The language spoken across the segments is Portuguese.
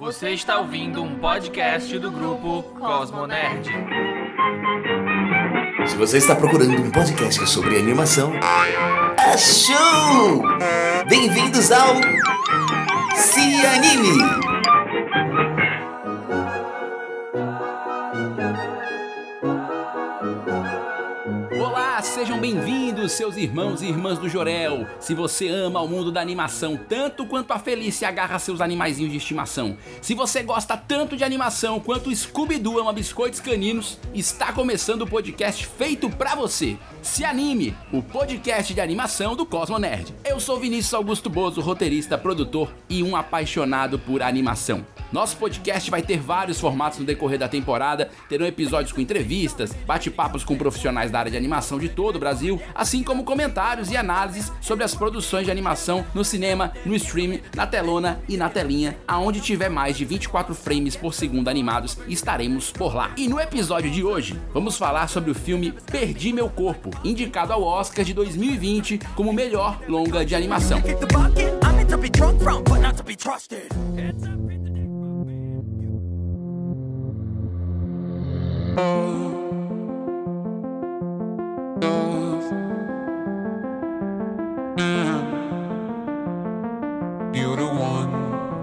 Você está ouvindo um podcast do grupo Cosmonerd. Se você está procurando um podcast sobre animação, achou! Bem-vindos ao Se Anime! Seus irmãos e irmãs do Jorel. Se você ama o mundo da animação tanto quanto a Felícia agarra seus animaizinhos de estimação, se você gosta tanto de animação quanto o Scooby-Doo ama biscoitos caninos, está começando o podcast feito pra você. Se anime, o podcast de animação do Cosmo Nerd. Eu sou Vinícius Augusto Bozo, roteirista, produtor e um apaixonado por animação. Nosso podcast vai ter vários formatos no decorrer da temporada, terão episódios com entrevistas, bate-papos com profissionais da área de animação de todo o Brasil, assim como comentários e análises sobre as produções de animação no cinema, no streaming, na telona e na telinha, aonde tiver mais de 24 frames por segundo animados, estaremos por lá. E no episódio de hoje, vamos falar sobre o filme Perdi Meu Corpo, indicado ao Oscar de 2020 como melhor longa de animação.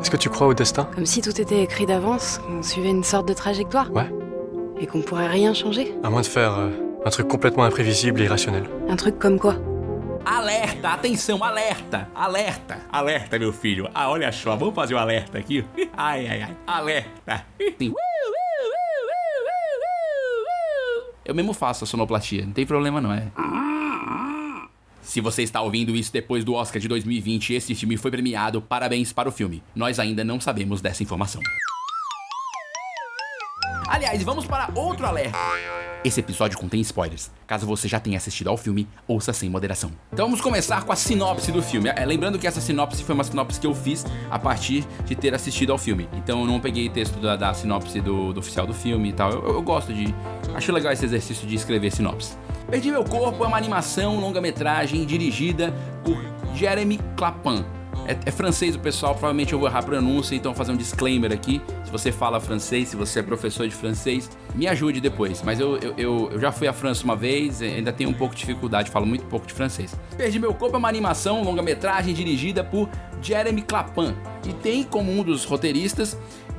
Est-ce que tu crois au destin? Comme si tout était écrit d'avance, qu'on suivait une sorte de trajectoire. Ouais. Et qu'on pourrait rien changer. À moins de faire euh, un truc complètement imprévisible et irrationnel. Un truc comme quoi? Alerta, atenção, alerta, alerta, alerta, meu filho. Ah, olha só, vamos fazer o alerta aqui. Ai, ai, ai, alerta. Eu mesmo faço a sonoplastia, não tem problema não, é. Se você está ouvindo isso depois do Oscar de 2020 e esse filme foi premiado, parabéns para o filme. Nós ainda não sabemos dessa informação. Aliás, vamos para outro alerta. Esse episódio contém spoilers. Caso você já tenha assistido ao filme, ouça sem moderação. Então vamos começar com a sinopse do filme. É, lembrando que essa sinopse foi uma sinopse que eu fiz a partir de ter assistido ao filme. Então eu não peguei texto da, da sinopse do, do oficial do filme e tal. Eu, eu gosto de. Acho legal esse exercício de escrever sinopse. Perdi Meu Corpo é uma animação longa-metragem dirigida por Jeremy Clapin. É, é, francês o pessoal, provavelmente eu vou errar a pronúncia, então vou fazer um disclaimer aqui. Se você fala francês, se você é professor de francês, me ajude depois. Mas eu, eu, eu, eu já fui à França uma vez, ainda tenho um pouco de dificuldade, falo muito pouco de francês. Perdi Meu Corpo é uma animação longa-metragem dirigida por Jeremy Clapin e tem como um dos roteiristas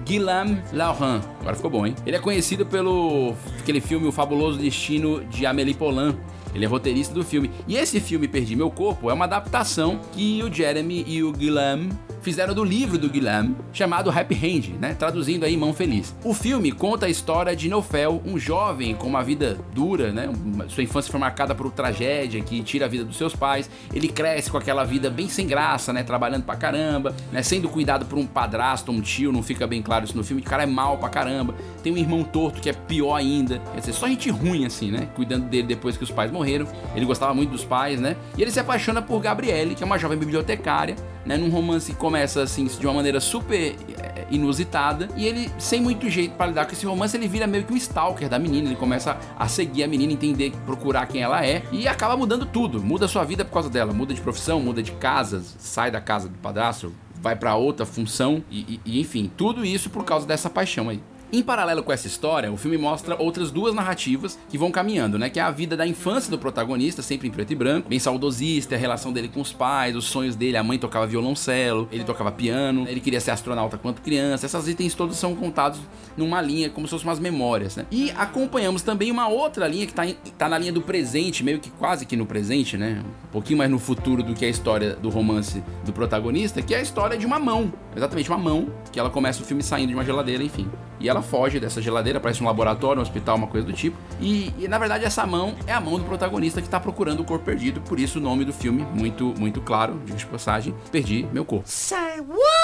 Guillaume Laurent. Agora ficou bom, hein? Ele é conhecido pelo aquele filme O Fabuloso Destino de Amélie Poulain. Ele é roteirista do filme. E esse filme, Perdi Meu Corpo, é uma adaptação que o Jeremy e o Guillaume fizeram do livro do Guillaume, chamado Happy Hand, né? Traduzindo aí Mão Feliz. O filme conta a história de Nofel, um jovem com uma vida dura, né? Sua infância foi marcada por tragédia que tira a vida dos seus pais. Ele cresce com aquela vida bem sem graça, né? Trabalhando pra caramba, né? Sendo cuidado por um padrasto, um tio, não fica bem claro isso no filme. O cara é mal pra caramba. Tem um irmão torto que é pior ainda. Quer dizer, só gente ruim assim, né? Cuidando dele depois que os pais morreram. Ele gostava muito dos pais, né? E ele se apaixona por Gabriele, que é uma jovem bibliotecária, né? Num romance que começa assim de uma maneira super é, inusitada e ele sem muito jeito para lidar com esse romance ele vira meio que um stalker da menina ele começa a seguir a menina entender procurar quem ela é e acaba mudando tudo. Muda sua vida por causa dela. Muda de profissão muda de casa sai da casa do padrasto vai para outra função e, e, e enfim tudo isso por causa dessa paixão aí em paralelo com essa história, o filme mostra outras duas narrativas que vão caminhando, né? Que é a vida da infância do protagonista, sempre em preto e branco, bem saudosista, a relação dele com os pais, os sonhos dele, a mãe tocava violoncelo, ele tocava piano, ele queria ser astronauta quando criança. Essas itens todos são contados numa linha, como se fossem umas memórias, né? E acompanhamos também uma outra linha que tá, em, tá na linha do presente, meio que quase que no presente, né? Um pouquinho mais no futuro do que a história do romance do protagonista, que é a história de uma mão. Exatamente, uma mão, que ela começa o filme saindo de uma geladeira, enfim. E ela foge dessa geladeira, parece um laboratório, um hospital, uma coisa do tipo. E, e, na verdade essa mão é a mão do protagonista que está procurando o corpo perdido, por isso o nome do filme, muito, muito claro, de passagem, Perdi Meu Corpo. Say what?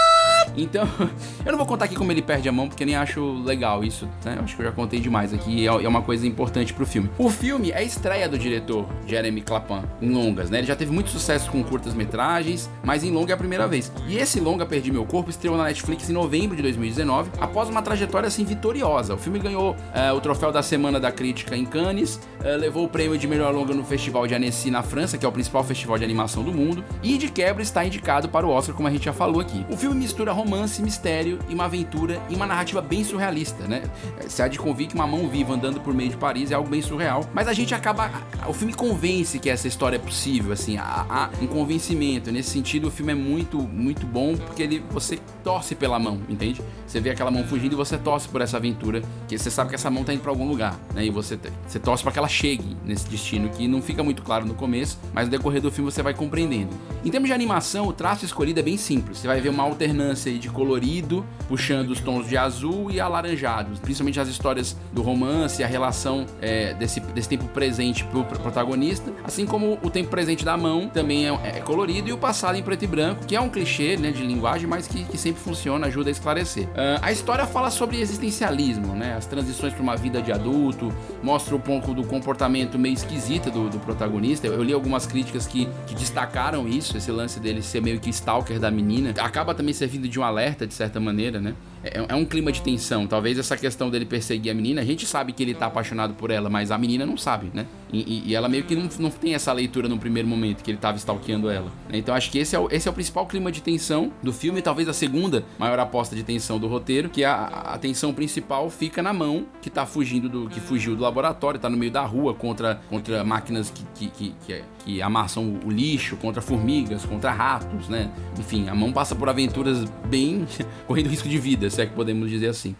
Então, eu não vou contar aqui como ele perde a mão, porque nem acho legal isso, né? Acho que eu já contei demais aqui, é uma coisa importante pro filme. O filme é a estreia do diretor Jeremy Clapin em longas, né? Ele já teve muito sucesso com curtas-metragens, mas em longa é a primeira vez. E esse longa Perdi Meu Corpo estreou na Netflix em novembro de 2019, após uma trajetória assim vitoriosa. O filme ganhou uh, o troféu da Semana da Crítica em Cannes, uh, levou o prêmio de melhor longa no Festival de Annecy na França, que é o principal festival de animação do mundo, e de quebra está indicado para o Oscar, como a gente já falou aqui. O filme mistura romance, mistério e uma aventura e uma narrativa bem surrealista, né? Você há de convir que uma mão viva andando por meio de Paris é algo bem surreal, mas a gente acaba. O filme convence que essa história é possível, assim, há, há um convencimento. Nesse sentido, o filme é muito, muito bom porque ele, você torce pela mão, entende? Você vê aquela mão fugindo e você torce por essa aventura, que você sabe que essa mão tá indo pra algum lugar, né? E você, você torce para que ela chegue nesse destino que não fica muito claro no começo, mas no decorrer do filme você vai compreendendo. Em termos de animação, o traço escolhido é bem simples. Você vai ver uma alternância de colorido, puxando os tons de azul e alaranjados, principalmente as histórias do romance, a relação é, desse, desse tempo presente pro protagonista, assim como o tempo presente da mão também é, é, colorido e o passado em preto e branco, que é um clichê né, de linguagem, mas que, que sempre funciona, ajuda a esclarecer. Uh, a história fala sobre existencialismo, né, as transições para uma vida de adulto, mostra um pouco do comportamento meio esquisito do, do protagonista. Eu, eu li algumas críticas que, que destacaram isso, esse lance dele ser meio que stalker da menina. Acaba também servindo de um alerta, de certa maneira, né? É, é, um clima de tensão. Talvez essa questão dele perseguir a menina, a gente sabe que ele tá apaixonado por ela, mas a menina não sabe, né? E, e, ela meio que não, não tem essa leitura no primeiro momento que ele tava stalkeando ela. Então acho que esse é, o, esse é o principal clima de tensão do filme, talvez a segunda maior aposta de tensão do roteiro, que a, a tensão principal fica na mão que tá fugindo do. que fugiu do laboratório, tá no meio da rua contra, contra máquinas que, que, que, que, que amassam o lixo, contra formigas, contra ratos, né? Enfim, a mão passa por aventuras bem. correndo risco de vida se é que podemos dizer assim.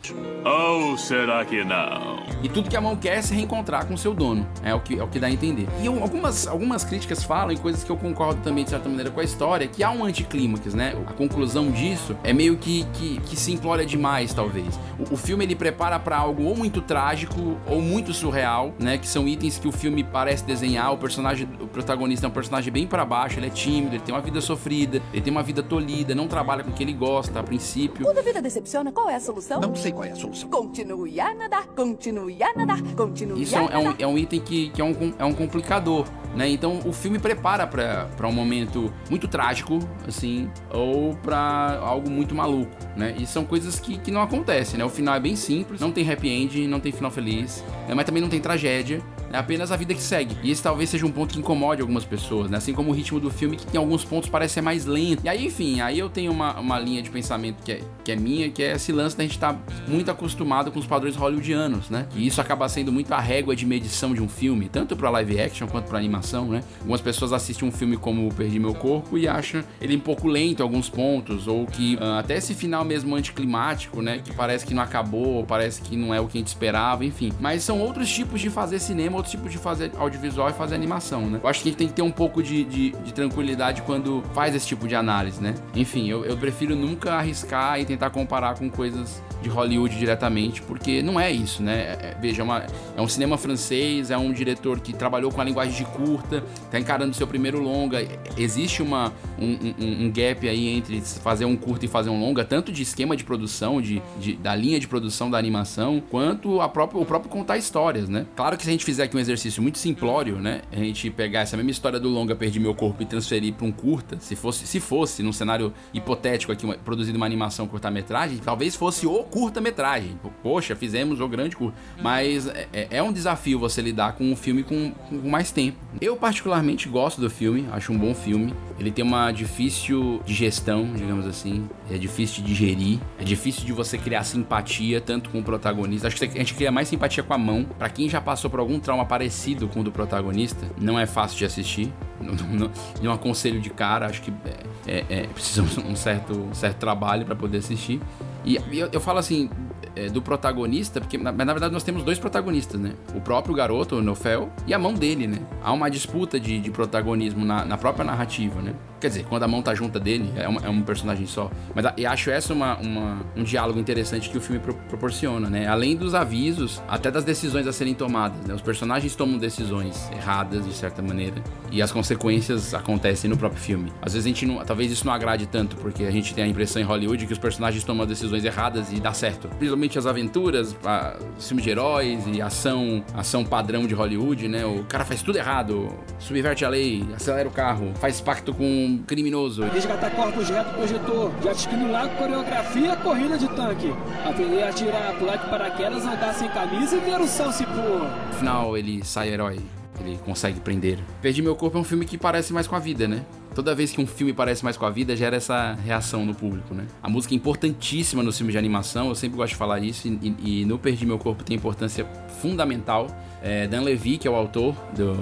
Ou será que não? E tudo que a mão quer é se reencontrar com seu dono, é o que, é o que dá a entender. E algumas, algumas críticas falam, e coisas que eu concordo também de certa maneira com a história, que há um anticlímax, né? A conclusão disso é meio que, que, que se implora demais, talvez. O, o filme ele prepara para algo ou muito trágico ou muito surreal, né? Que são itens que o filme parece desenhar. O personagem, o protagonista é um personagem bem para baixo, ele é tímido, ele tem uma vida sofrida, ele tem uma vida tolhida, não trabalha com o que ele gosta a princípio. Quando a vida decepciona, qual é a solução? Não sei qual é a solução. Continue a nadar, continue a nadar, continue Isso a é, nadar. um, é um item que, que é, um, é um complicador, né? Então o filme prepara para um momento muito trágico, assim, ou para algo muito maluco, né? E são coisas que, que não acontecem, né? O final é bem simples, não tem happy end, não tem final feliz, né? mas também não tem tragédia. É apenas a vida que segue. E esse talvez seja um ponto que incomode algumas pessoas, né? Assim como o ritmo do filme, que em alguns pontos parece ser mais lento. E aí, enfim, aí eu tenho uma, uma linha de pensamento que é, que é minha, que é esse lance da gente estar tá muito acostumado com os padrões hollywoodianos, né? E isso acaba sendo muito a régua de medição de um filme, tanto para live action quanto para animação, né? Algumas pessoas assistem um filme como Perdi Meu Corpo e acham ele um pouco lento em alguns pontos, ou que uh, até esse final mesmo anticlimático, né? Que parece que não acabou, parece que não é o que a gente esperava, enfim. Mas são outros tipos de fazer cinema, outros tipos de fazer audiovisual e fazer animação, né? Eu acho que a gente tem que ter um pouco de, de, de tranquilidade quando faz esse tipo de análise, né? Enfim, eu, eu prefiro nunca arriscar e tentar comparar com coisas de Hollywood diretamente, porque não é isso, né? É, veja, é, uma, é um cinema francês, é um diretor que trabalhou com a linguagem de curta, tá encarando seu primeiro longa. Existe uma, um, um, um, gap aí entre fazer um curta e fazer um longa, tanto de esquema de produção, de, de da linha de produção da animação, quanto a próprio, o próprio contar histórias, né? Claro que se a gente fizer aqui um exercício muito simplório, né? A gente pegar essa mesma história do longa, perdi meu corpo e transferir para um curta, se fosse, se fosse num cenário hipotético aqui, uma, produzido uma animação curta-metragem, talvez fosse o curta-metragem. Poxa, fizemos o grande curta. Mas é, é, um desafio você lidar com um filme com, com, mais tempo. Eu, particularmente, gosto do filme, acho um bom filme. Ele tem uma difícil digestão, digamos assim. É difícil de digerir. É difícil de você criar simpatia, tanto com o protagonista. Acho que a gente cria mais simpatia com a mão. Para quem já passou por algum trauma parecido com o do protagonista, não é fácil de assistir. Não, não, não aconselho de cara, acho que é, é, é precisa um certo, um certo trabalho para poder assistir. E eu, eu falo assim, é, do protagonista, porque na, na, verdade nós temos dois protagonistas, né? O próprio garoto, o Nofel, e a mão dele, né? Há uma disputa de, de protagonismo na, na, própria narrativa, né? Quer dizer, quando a mão tá junta dele, é, uma, é um personagem só. Mas eu acho essa uma, uma, um diálogo interessante que o filme pro, proporciona, né? Além dos avisos, até das decisões a serem tomadas, né? Os personagens tomam decisões erradas, de certa maneira, e as consequências acontecem no próprio filme. Às vezes a gente não, talvez isso não agrade tanto, porque a gente tem a impressão em Hollywood que os personagens tomam decisões erradas e dá certo. As aventuras, a, filmes de heróis e ação, ação padrão de Hollywood, né? O cara faz tudo errado, subverte a lei, acelera o carro, faz pacto com um criminoso. Resgatar corpos reto projetor, jet ski no lago, coreografia, corrida de tanque. Aprender a atirar, pular de paraquedas, andar sem camisa e ver o sol se pôr. No final ele sai herói ele consegue prender. Perdi Meu Corpo é um filme que parece mais com a vida, né? Toda vez que um filme parece mais com a vida, gera essa reação no público, né? A música é importantíssima nos filmes de animação, eu sempre gosto de falar isso, e, e no Perdi Meu Corpo tem importância fundamental. É, Dan Levy, que é o autor do,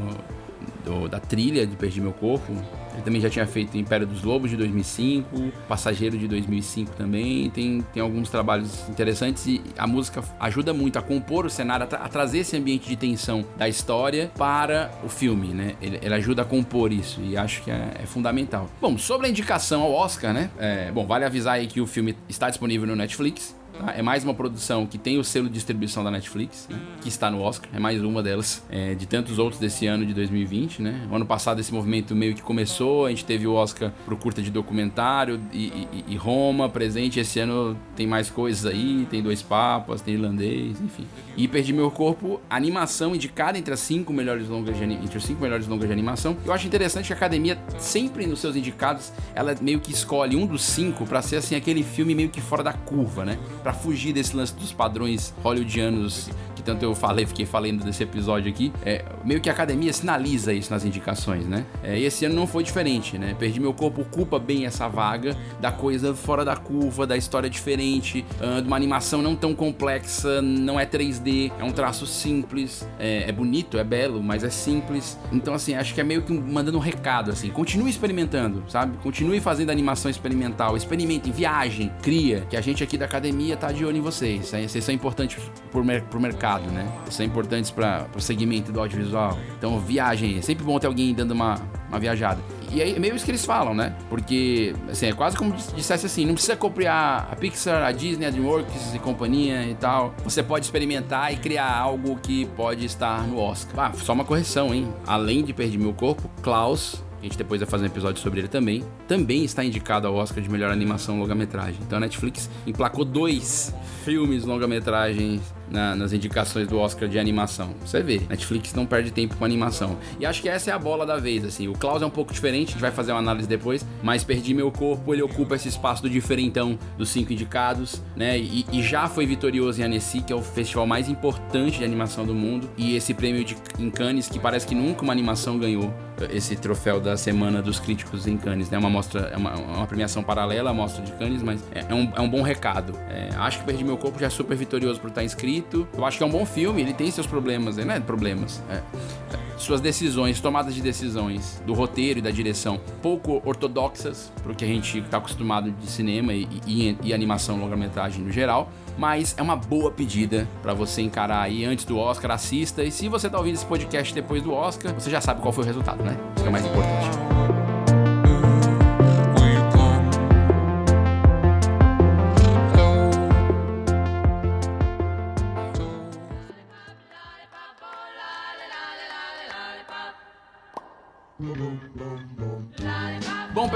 do, da trilha de Perdi Meu Corpo, ele também já tinha feito Império dos Lobos de 2005, Passageiro de 2005 também. Tem, tem alguns trabalhos interessantes e a música ajuda muito a compor o cenário, a, tra a trazer esse ambiente de tensão da história para o filme, né? Ele, ele ajuda a compor isso e acho que é, é, fundamental. Bom, sobre a indicação ao Oscar, né? É, bom, vale avisar aí que o filme está disponível no Netflix. Tá? É mais uma produção que tem o selo de distribuição da Netflix, né? que está no Oscar. É mais uma delas, é, de tantos outros desse ano de 2020, né? O ano passado esse movimento meio que começou, a gente teve o Oscar pro curta de documentário e, e, e Roma presente. Esse ano tem mais coisas aí, tem Dois Papas, tem Irlandês, enfim. E Perdi Meu Corpo, animação indicada entre as cinco melhores longas de, entre os cinco melhores longas de animação. Eu acho interessante que a academia, sempre nos seus indicados, ela meio que escolhe um dos cinco para ser assim aquele filme meio que fora da curva, né? Para fugir desse lance dos padrões hollywoodianos que tanto eu falei, fiquei falando desse episódio aqui, é, meio que a academia sinaliza isso nas indicações, né? É, e esse ano não foi diferente, né? Perdi Meu Corpo ocupa bem essa vaga da coisa fora da curva, da história diferente, uh, de uma animação não tão complexa, não é 3D, é um traço simples, é, é, bonito, é belo, mas é simples. Então, assim, acho que é meio que mandando um recado, assim, continue experimentando, sabe? Continue fazendo animação experimental, experimente, viagem, cria, que a gente aqui da academia tá de olho em vocês. Vocês são importantes pro, mer pro mercado, né? São importantes para o segmento do audiovisual. Então, viagem. É sempre bom ter alguém dando uma, uma viajada. E aí, é meio isso que eles falam, né? Porque, assim, é quase como se dissesse assim: não precisa copiar a Pixar, a Disney, a Dreamworks e companhia e tal. Você pode experimentar e criar algo que pode estar no Oscar. Ah, só uma correção, hein? Além de Perder Meu Corpo, Klaus a gente depois vai fazer um episódio sobre ele também, também está indicado ao Oscar de melhor animação longa-metragem. Então a Netflix emplacou dois filmes longa-metragens na, nas indicações do Oscar de animação. Você vê, Netflix não perde tempo com animação. E acho que essa é a bola da vez, assim. O Klaus é um pouco diferente, a gente vai fazer uma análise depois, mas Perdi Meu Corpo, ele ocupa esse espaço do diferentão dos cinco indicados, né? E, e já foi vitorioso em Annecy, que é o festival mais importante de animação do mundo, e esse prêmio de, em Cannes, que parece que nunca uma animação ganhou esse troféu da Semana dos Críticos em Cannes, né? Uma mostra, é uma, uma premiação paralela à mostra de Cannes, mas é, é, um, é um bom recado. É, acho que Perdi Meu Corpo já é super vitorioso por estar inscrito. Eu acho que é um bom filme, ele tem seus problemas, né? Problemas. É, suas decisões, tomadas de decisões do roteiro e da direção pouco ortodoxas para o que a gente está acostumado de cinema e, e, e animação longa-metragem no geral, mas é uma boa pedida para você encarar aí antes do Oscar, assista e se você tá ouvindo esse podcast depois do Oscar, você já sabe qual foi o resultado, né? Isso é mais importante.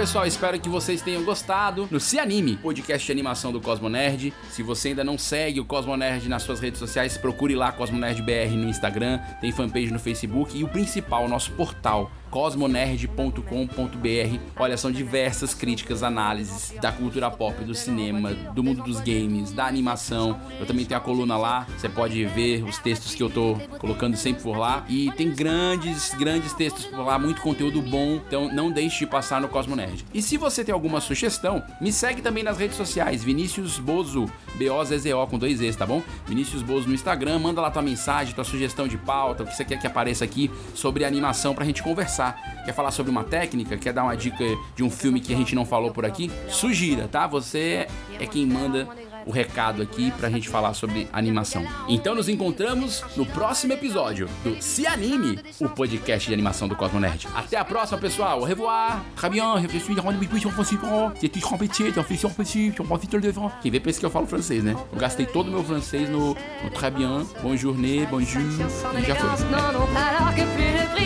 Pessoal, espero que vocês tenham gostado. No Se Anime, podcast de animação do Cosmo Nerd. Se você ainda não segue o Cosmo Nerd nas suas redes sociais, procure lá Cosmo Nerd BR no Instagram, tem fanpage no Facebook e o principal, nosso portal cosmonerd.com.br. Olha, são diversas críticas, análises da cultura pop, do cinema, do mundo dos games, da animação. Eu também tenho a coluna lá, você pode ver os textos que eu tô colocando sempre por lá. E tem grandes, grandes textos por lá, muito conteúdo bom, então não deixe de passar no Cosmo Nerd. E se você tem alguma sugestão, me segue também nas redes sociais, Vinícius Bozo, B-O-Z-Z-O com dois Es, tá bom? Vinícius Bozo no Instagram, manda lá tua mensagem, tua sugestão de pauta, o que você quer que apareça aqui sobre animação pra gente conversar conversar, quer falar sobre uma técnica, quer dar uma dica de um filme que a gente não falou por aqui, sugira, tá? Você é quem manda o recado aqui pra gente falar sobre animação. Então nos encontramos no próximo episódio do Se Anime, o podcast de animação do Cosmo Nerd. Até a próxima, pessoal. Au revoir. Très bien. Quem vê pensa que eu falo francês, né? Eu gastei todo o meu francês no, no très bien, bonne journée, bonjour, e já foi.